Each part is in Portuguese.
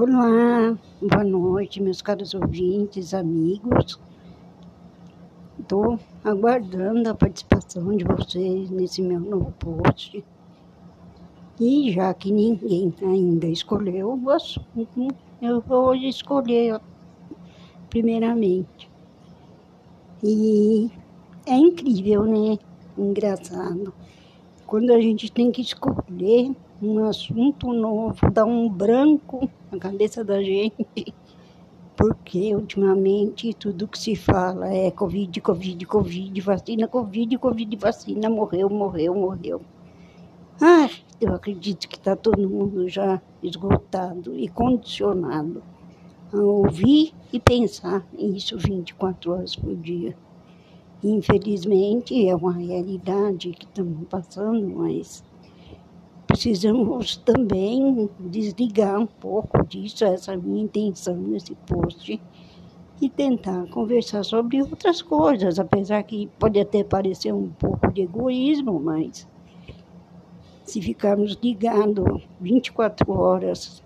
Olá, boa noite, meus caros ouvintes, amigos. Estou aguardando a participação de vocês nesse meu novo post. E já que ninguém ainda escolheu o assunto, eu vou escolher primeiramente. E é incrível, né? Engraçado. Quando a gente tem que escolher um assunto novo, dá um branco na cabeça da gente, porque ultimamente tudo que se fala é Covid, Covid, Covid, vacina, Covid, Covid, vacina, morreu, morreu, morreu. Ah, eu acredito que está todo mundo já esgotado e condicionado a ouvir e pensar isso 24 horas por dia. Infelizmente, é uma realidade que estamos passando, mas precisamos também desligar um pouco disso, essa é a minha intenção nesse post, e tentar conversar sobre outras coisas, apesar que pode até parecer um pouco de egoísmo, mas se ficarmos ligados 24 horas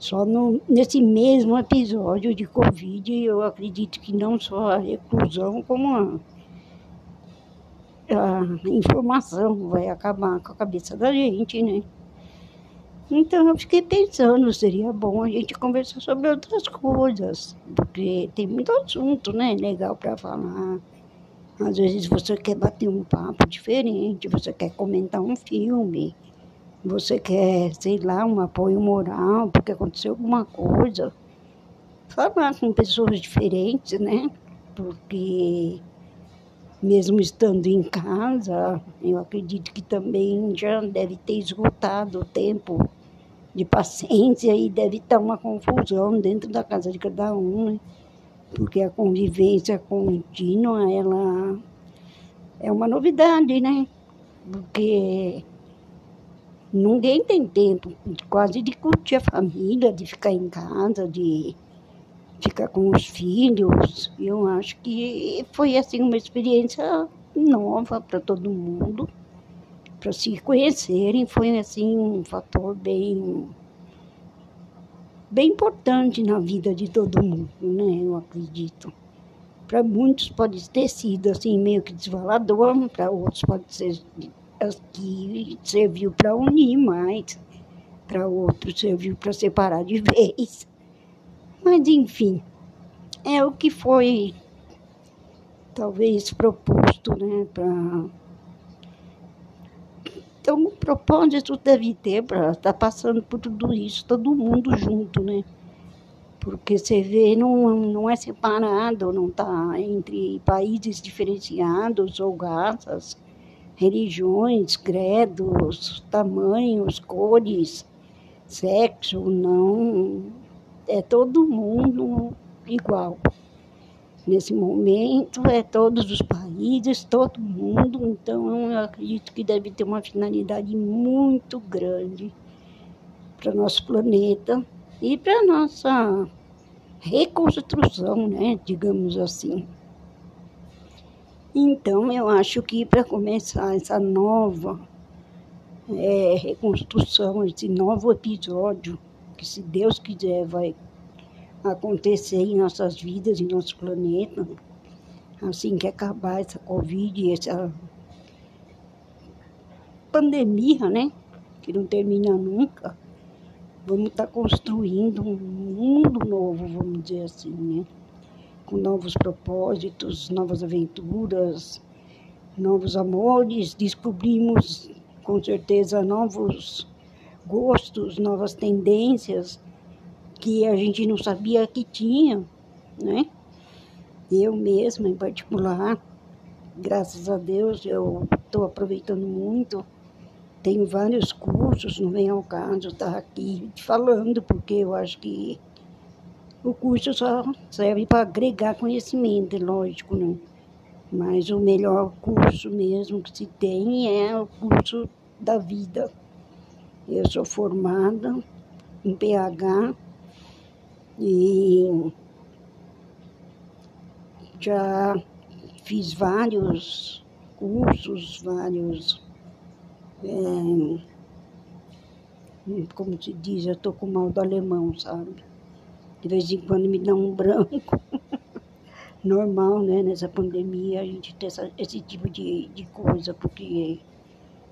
só no, nesse mesmo episódio de Covid, eu acredito que não só a reclusão, como a a informação vai acabar com a cabeça da gente, né? Então eu fiquei pensando, seria bom a gente conversar sobre outras coisas, porque tem muito assunto, né, legal para falar. Às vezes você quer bater um papo diferente, você quer comentar um filme, você quer, sei lá, um apoio moral, porque aconteceu alguma coisa. Falar com pessoas diferentes, né? Porque mesmo estando em casa, eu acredito que também já deve ter esgotado o tempo de paciência e deve estar uma confusão dentro da casa de cada um, né? Porque a convivência contínua, ela é uma novidade, né? Porque ninguém tem tempo quase de curtir a família, de ficar em casa, de ficar com os filhos. Eu acho que foi assim uma experiência nova para todo mundo, para se conhecerem, foi assim um fator bem bem importante na vida de todo mundo, né? Eu acredito. Para muitos pode ter sido assim meio que desvalador, para outros pode ser que serviu para unir mais, para outros serviu para separar de vez. Mas, enfim, é o que foi talvez proposto, né? Pra... Então, o propósito deve ter para estar tá passando por tudo isso, todo mundo junto, né? Porque você vê, não, não é separado, não está entre países diferenciados ou raças, religiões, credos, tamanhos, cores, sexo, não é todo mundo igual. Nesse momento, é todos os países, todo mundo, então eu acredito que deve ter uma finalidade muito grande para nosso planeta e para nossa reconstrução, né, digamos assim. Então, eu acho que para começar essa nova é, reconstrução, esse novo episódio, que se Deus quiser vai acontecer em nossas vidas, em nosso planeta, assim que acabar essa Covid, essa pandemia, né? Que não termina nunca. Vamos estar tá construindo um mundo novo, vamos dizer assim, né? Com novos propósitos, novas aventuras, novos amores. Descobrimos com certeza novos gostos, novas tendências que a gente não sabia que tinha, né? Eu mesma, em particular, graças a Deus, eu estou aproveitando muito. Tenho vários cursos, não vem ao caso estar aqui falando, porque eu acho que o curso só serve para agregar conhecimento, é lógico, né? Mas o melhor curso mesmo que se tem é o curso da vida. Eu sou formada em PH e já fiz vários cursos, vários é, como se diz, eu tô com mal do alemão, sabe? De vez em quando me dá um branco. Normal, né? Nessa pandemia a gente ter essa, esse tipo de, de coisa, porque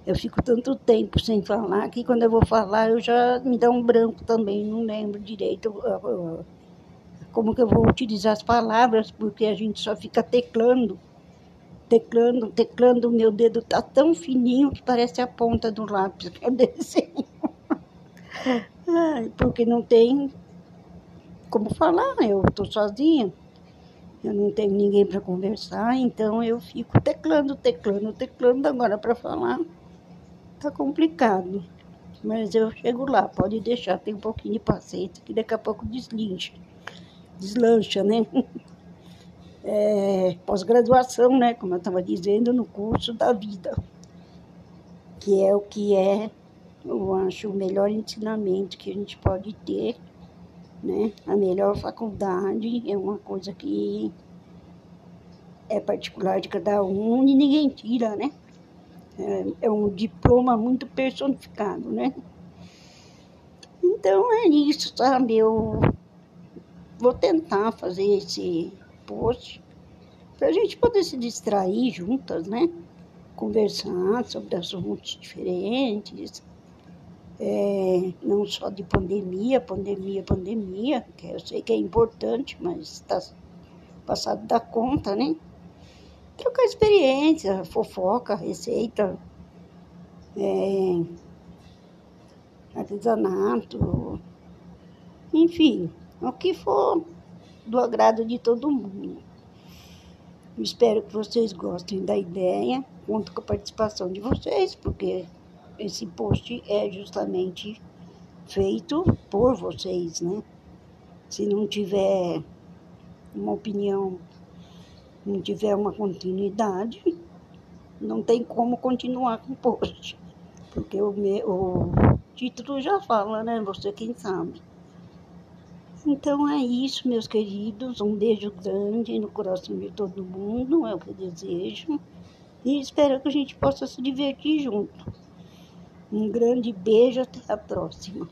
eu fico tanto tempo sem falar que quando eu vou falar eu já me dá um branco também, não lembro direito como que eu vou utilizar as palavras, porque a gente só fica teclando, teclando, teclando, o meu dedo tá tão fininho que parece a ponta do lápis que eu desenho. porque não tem como falar, eu tô sozinha. Eu não tenho ninguém para conversar, então eu fico teclando, teclando, teclando agora para falar. Tá complicado. Mas eu chego lá, pode deixar, tem um pouquinho de paciência, que daqui a pouco deslincha deslancha, né? É, Pós-graduação, né? Como eu estava dizendo, no curso da vida, que é o que é, eu acho, o melhor ensinamento que a gente pode ter, né? A melhor faculdade é uma coisa que é particular de cada um e ninguém tira, né? É, é um diploma muito personificado, né? Então é isso, sabe? Eu vou tentar fazer esse post para a gente poder se distrair juntas, né? Conversar sobre assuntos diferentes, é, não só de pandemia, pandemia, pandemia, que eu sei que é importante, mas está passado da conta, né? Trocar experiência, fofoca, receita, é, artesanato, enfim, o que for do agrado de todo mundo. Espero que vocês gostem da ideia. Conto com a participação de vocês, porque esse post é justamente feito por vocês, né? Se não tiver uma opinião, não tiver uma continuidade, não tem como continuar com o post. Porque o, meu, o título já fala, né? Você quem sabe. Então é isso, meus queridos. Um beijo grande no coração de todo mundo, é o que eu desejo. E espero que a gente possa se divertir junto. Um grande beijo, até a próxima.